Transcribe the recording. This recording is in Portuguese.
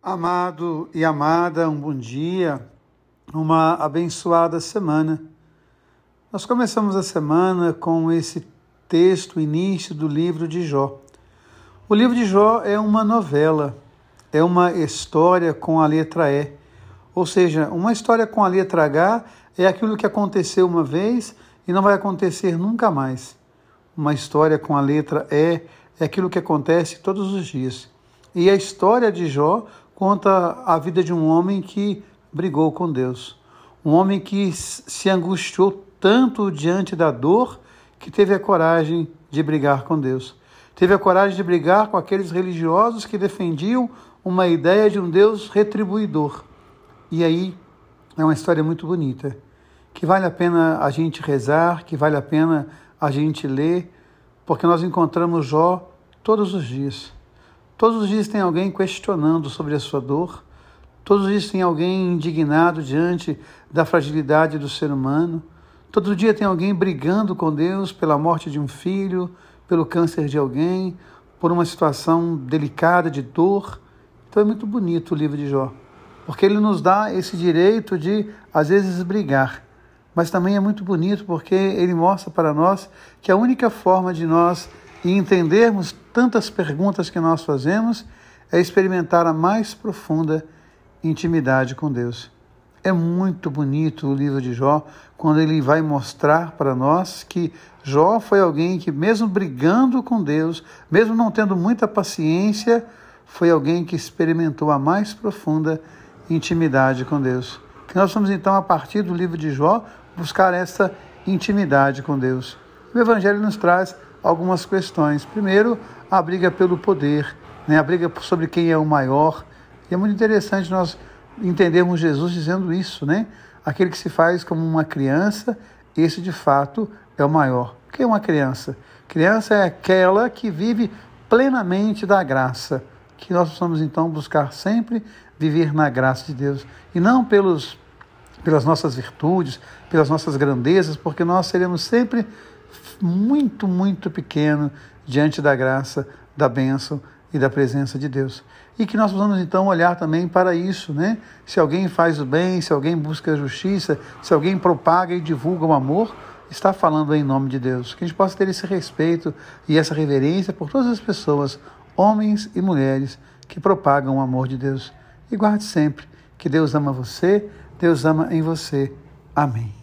Amado e amada, um bom dia, uma abençoada semana. Nós começamos a semana com esse texto, início do livro de Jó. O livro de Jó é uma novela, é uma história com a letra E. Ou seja, uma história com a letra H é aquilo que aconteceu uma vez e não vai acontecer nunca mais. Uma história com a letra E é aquilo que acontece todos os dias. E a história de Jó conta a vida de um homem que brigou com Deus. Um homem que se angustiou tanto diante da dor que teve a coragem de brigar com Deus. Teve a coragem de brigar com aqueles religiosos que defendiam uma ideia de um Deus retribuidor. E aí é uma história muito bonita, que vale a pena a gente rezar, que vale a pena a gente ler, porque nós encontramos Jó todos os dias. Todos os dias tem alguém questionando sobre a sua dor, todos os dias tem alguém indignado diante da fragilidade do ser humano, todo dia tem alguém brigando com Deus pela morte de um filho, pelo câncer de alguém, por uma situação delicada de dor. Então é muito bonito o livro de Jó, porque ele nos dá esse direito de, às vezes, brigar. Mas também é muito bonito porque ele mostra para nós que a única forma de nós e entendermos tantas perguntas que nós fazemos é experimentar a mais profunda intimidade com Deus. É muito bonito o livro de Jó quando ele vai mostrar para nós que Jó foi alguém que, mesmo brigando com Deus, mesmo não tendo muita paciência, foi alguém que experimentou a mais profunda intimidade com Deus. Que nós vamos então, a partir do livro de Jó, buscar essa intimidade com Deus. O Evangelho nos traz algumas questões. Primeiro, a briga pelo poder, né? a briga sobre quem é o maior. E é muito interessante nós entendermos Jesus dizendo isso, né? Aquele que se faz como uma criança, esse de fato é o maior. O que é uma criança? Criança é aquela que vive plenamente da graça, que nós possamos então buscar sempre viver na graça de Deus e não pelos pelas nossas virtudes, pelas nossas grandezas, porque nós seremos sempre muito, muito pequeno diante da graça, da bênção e da presença de Deus. E que nós possamos então olhar também para isso, né? Se alguém faz o bem, se alguém busca a justiça, se alguém propaga e divulga o amor, está falando em nome de Deus. Que a gente possa ter esse respeito e essa reverência por todas as pessoas, homens e mulheres, que propagam o amor de Deus. E guarde sempre que Deus ama você, Deus ama em você. Amém.